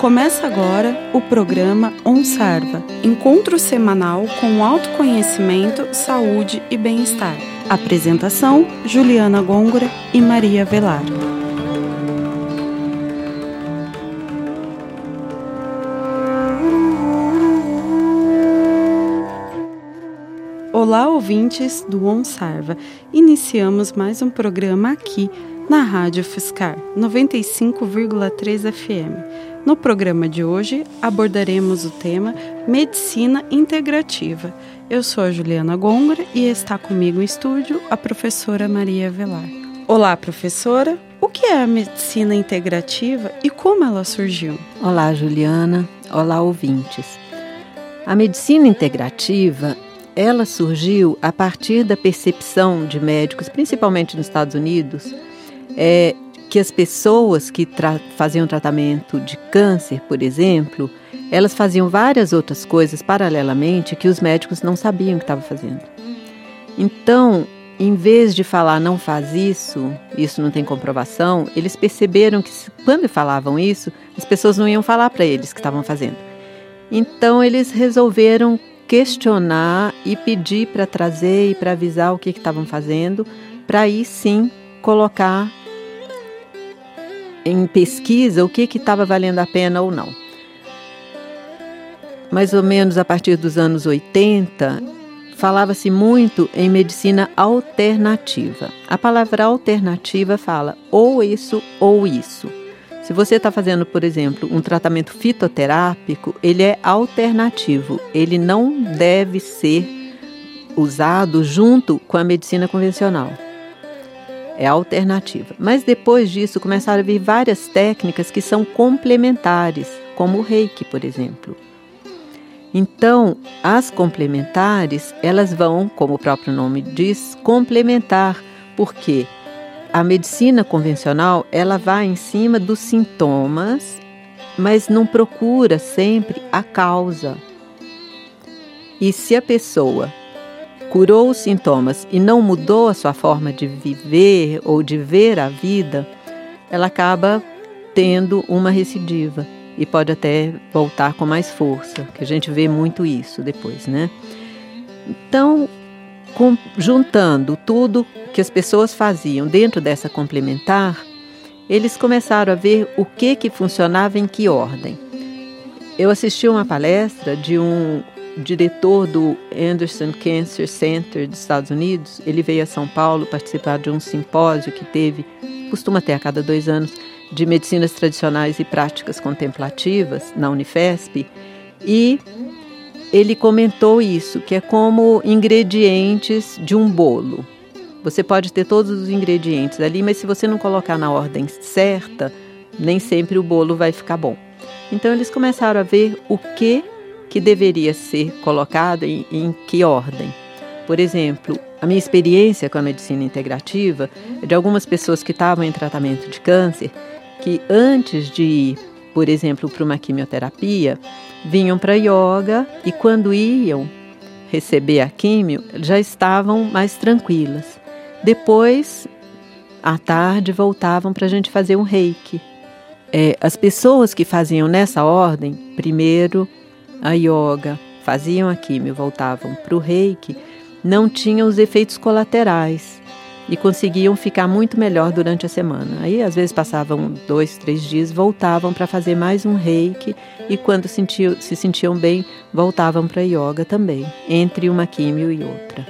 Começa agora o programa OnSarva, encontro semanal com autoconhecimento, saúde e bem-estar. Apresentação: Juliana Gôngora e Maria Velar. Olá, ouvintes do OnSarva. Iniciamos mais um programa aqui na Rádio Fiscar 95,3 FM. No programa de hoje abordaremos o tema Medicina Integrativa. Eu sou a Juliana Gongora e está comigo em estúdio a professora Maria Velar. Olá, professora. O que é a medicina integrativa e como ela surgiu? Olá, Juliana. Olá, ouvintes. A medicina integrativa, ela surgiu a partir da percepção de médicos, principalmente nos Estados Unidos, é, que as pessoas que tra faziam tratamento de câncer, por exemplo, elas faziam várias outras coisas paralelamente que os médicos não sabiam que estavam fazendo. Então, em vez de falar não faz isso, isso não tem comprovação, eles perceberam que quando falavam isso, as pessoas não iam falar para eles que estavam fazendo. Então, eles resolveram questionar e pedir para trazer e para avisar o que estavam fazendo, para aí sim colocar em pesquisa o que estava valendo a pena ou não. Mais ou menos a partir dos anos 80, falava-se muito em medicina alternativa. A palavra alternativa fala ou isso ou isso. Se você está fazendo, por exemplo, um tratamento fitoterápico, ele é alternativo, ele não deve ser usado junto com a medicina convencional é alternativa. Mas depois disso começaram a vir várias técnicas que são complementares, como o reiki, por exemplo. Então, as complementares, elas vão, como o próprio nome diz, complementar, porque a medicina convencional, ela vai em cima dos sintomas, mas não procura sempre a causa. E se a pessoa curou os sintomas e não mudou a sua forma de viver ou de ver a vida, ela acaba tendo uma recidiva e pode até voltar com mais força, que a gente vê muito isso depois, né? Então, com, juntando tudo que as pessoas faziam dentro dessa complementar, eles começaram a ver o que que funcionava em que ordem. Eu assisti uma palestra de um diretor do Anderson Cancer Center dos Estados Unidos, ele veio a São Paulo participar de um simpósio que teve, costuma ter a cada dois anos, de medicinas tradicionais e práticas contemplativas na Unifesp, e ele comentou isso, que é como ingredientes de um bolo. Você pode ter todos os ingredientes ali, mas se você não colocar na ordem certa, nem sempre o bolo vai ficar bom. Então eles começaram a ver o que que deveria ser colocado em, em que ordem. Por exemplo, a minha experiência com a medicina integrativa é de algumas pessoas que estavam em tratamento de câncer que antes de ir, por exemplo, para uma quimioterapia, vinham para yoga e quando iam receber a químio já estavam mais tranquilas. Depois, à tarde, voltavam para a gente fazer um reiki. É, as pessoas que faziam nessa ordem, primeiro a yoga, faziam a químio, voltavam para o reiki, não tinham os efeitos colaterais e conseguiam ficar muito melhor durante a semana. Aí, às vezes, passavam dois, três dias, voltavam para fazer mais um reiki e, quando sentiam, se sentiam bem, voltavam para yoga também, entre uma químio e outra.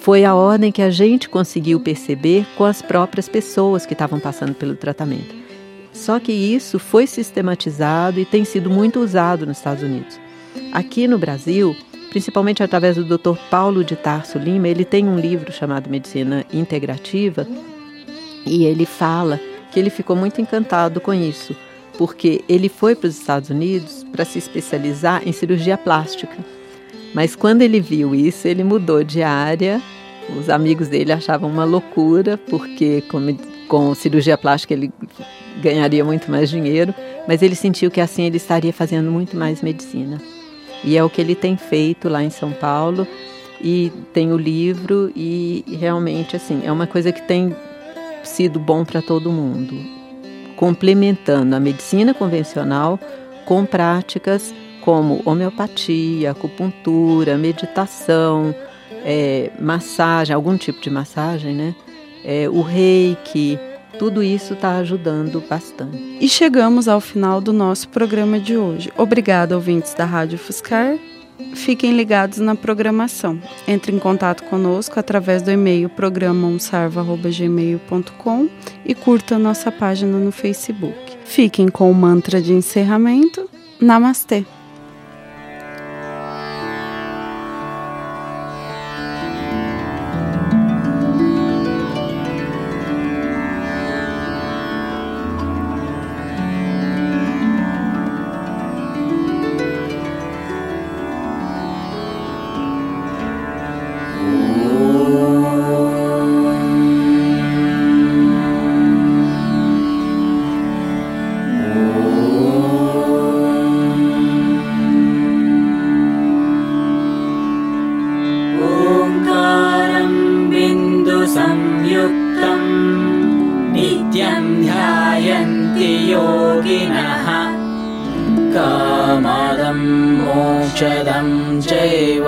Foi a ordem que a gente conseguiu perceber com as próprias pessoas que estavam passando pelo tratamento. Só que isso foi sistematizado e tem sido muito usado nos Estados Unidos. Aqui no Brasil, principalmente através do Dr. Paulo de Tarso Lima, ele tem um livro chamado Medicina Integrativa e ele fala que ele ficou muito encantado com isso, porque ele foi para os Estados Unidos para se especializar em cirurgia plástica. Mas quando ele viu isso, ele mudou de área. Os amigos dele achavam uma loucura, porque com, com cirurgia plástica ele ganharia muito mais dinheiro, mas ele sentiu que assim ele estaria fazendo muito mais medicina. E é o que ele tem feito lá em São Paulo e tem o livro e realmente assim, é uma coisa que tem sido bom para todo mundo. complementando a medicina convencional com práticas como homeopatia, acupuntura, meditação, é, massagem, algum tipo de massagem, né? É, o reiki, tudo isso está ajudando bastante. E chegamos ao final do nosso programa de hoje. Obrigada, ouvintes da Rádio Fuscar. Fiquem ligados na programação. Entre em contato conosco através do e-mail programaonsarva.gmail.com e curta nossa página no Facebook. Fiquem com o mantra de encerramento. Namastê! नित्यं ध्यायन्ति योगिनः। कामदं मोक्षदं चैव।